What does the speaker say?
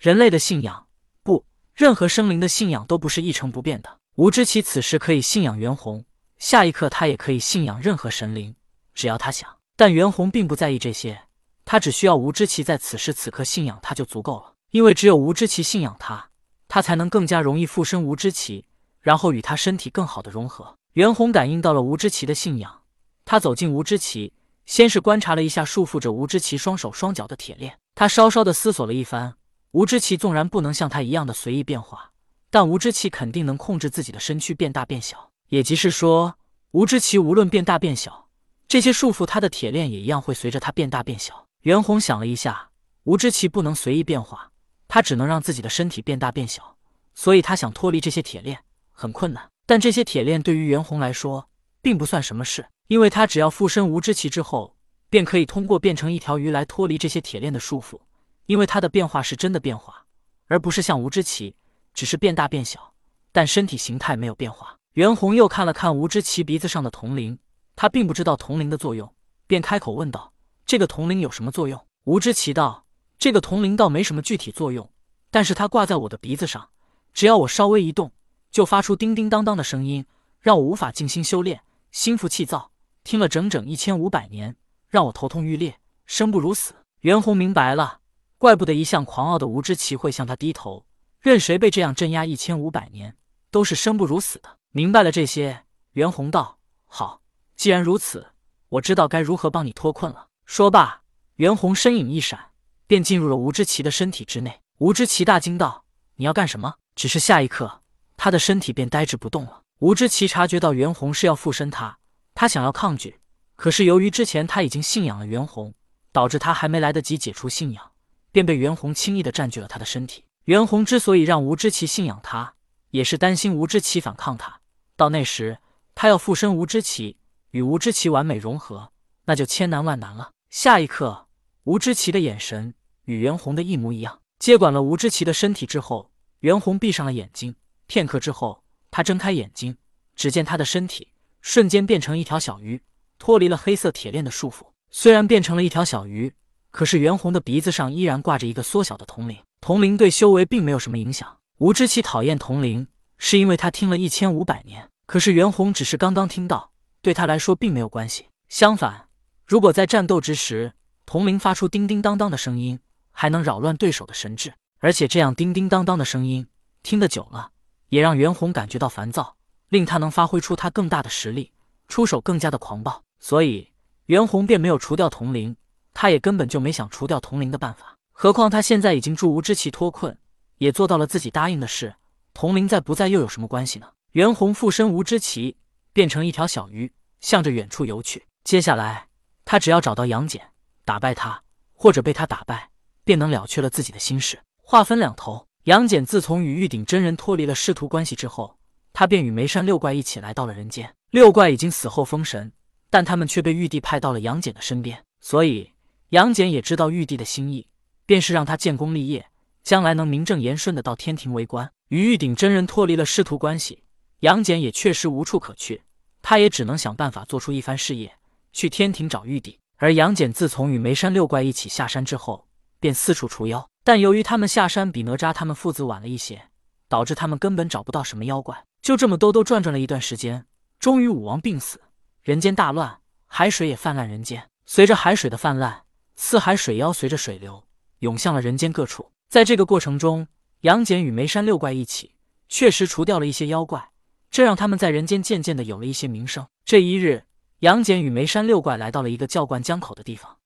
人类的信仰，不，任何生灵的信仰都不是一成不变的。吴知奇此时可以信仰袁弘，下一刻他也可以信仰任何神灵，只要他想。但袁弘并不在意这些，他只需要吴知奇在此时此刻信仰他就足够了，因为只有吴知奇信仰他，他才能更加容易附身吴知奇，然后与他身体更好的融合。袁弘感应到了吴知奇的信仰，他走近吴知奇，先是观察了一下束缚着吴知奇双手双脚的铁链，他稍稍的思索了一番。吴知奇纵然不能像他一样的随意变化，但吴知奇肯定能控制自己的身躯变大变小，也即是说，吴知奇无论变大变小。这些束缚他的铁链也一样会随着他变大变小。袁弘想了一下，吴知奇不能随意变化，他只能让自己的身体变大变小，所以他想脱离这些铁链很困难。但这些铁链对于袁弘来说并不算什么事，因为他只要附身吴知奇之后，便可以通过变成一条鱼来脱离这些铁链的束缚。因为他的变化是真的变化，而不是像吴知奇只是变大变小，但身体形态没有变化。袁弘又看了看吴知奇鼻子上的铜铃。他并不知道铜铃的作用，便开口问道：“这个铜铃有什么作用？”吴知奇道：“这个铜铃倒没什么具体作用，但是它挂在我的鼻子上，只要我稍微一动，就发出叮叮当当的声音，让我无法静心修炼，心浮气躁，听了整整一千五百年，让我头痛欲裂，生不如死。”袁弘明白了，怪不得一向狂傲的吴知奇会向他低头，任谁被这样镇压一千五百年，都是生不如死的。明白了这些，袁弘道：“好。”既然如此，我知道该如何帮你脱困了。说罢，袁弘身影一闪，便进入了吴知奇的身体之内。吴知奇大惊道：“你要干什么？”只是下一刻，他的身体便呆滞不动了。吴知奇察觉到袁弘是要附身他，他想要抗拒，可是由于之前他已经信仰了袁弘，导致他还没来得及解除信仰，便被袁弘轻易的占据了他的身体。袁弘之所以让吴知奇信仰他，也是担心吴知奇反抗他，到那时他要附身吴知奇。与吴知奇完美融合，那就千难万难了。下一刻，吴知奇的眼神与袁弘的一模一样。接管了吴知奇的身体之后，袁弘闭上了眼睛。片刻之后，他睁开眼睛，只见他的身体瞬间变成一条小鱼，脱离了黑色铁链的束缚。虽然变成了一条小鱼，可是袁弘的鼻子上依然挂着一个缩小的铜铃。铜铃对修为并没有什么影响。吴知奇讨厌铜铃，是因为他听了一千五百年，可是袁弘只是刚刚听到。对他来说并没有关系。相反，如果在战斗之时，铜铃发出叮叮当当的声音，还能扰乱对手的神智。而且这样叮叮当当的声音听得久了，也让袁弘感觉到烦躁，令他能发挥出他更大的实力，出手更加的狂暴。所以袁弘便没有除掉铜铃，他也根本就没想除掉铜铃的办法。何况他现在已经助吴知奇脱困，也做到了自己答应的事，铜铃在不在又有什么关系呢？袁弘附身吴知奇。变成一条小鱼，向着远处游去。接下来，他只要找到杨戬，打败他，或者被他打败，便能了却了自己的心事。话分两头，杨戬自从与玉鼎真人脱离了师徒关系之后，他便与梅山六怪一起来到了人间。六怪已经死后封神，但他们却被玉帝派到了杨戬的身边，所以杨戬也知道玉帝的心意，便是让他建功立业，将来能名正言顺的到天庭为官。与玉鼎真人脱离了师徒关系。杨戬也确实无处可去，他也只能想办法做出一番事业，去天庭找玉帝。而杨戬自从与梅山六怪一起下山之后，便四处除妖。但由于他们下山比哪吒他们父子晚了一些，导致他们根本找不到什么妖怪。就这么兜兜转转了一段时间，终于武王病死，人间大乱，海水也泛滥人间。随着海水的泛滥，四海水妖随着水流涌向了人间各处。在这个过程中，杨戬与梅山六怪一起，确实除掉了一些妖怪。这让他们在人间渐渐的有了一些名声。这一日，杨戬与梅山六怪来到了一个叫灌江口的地方。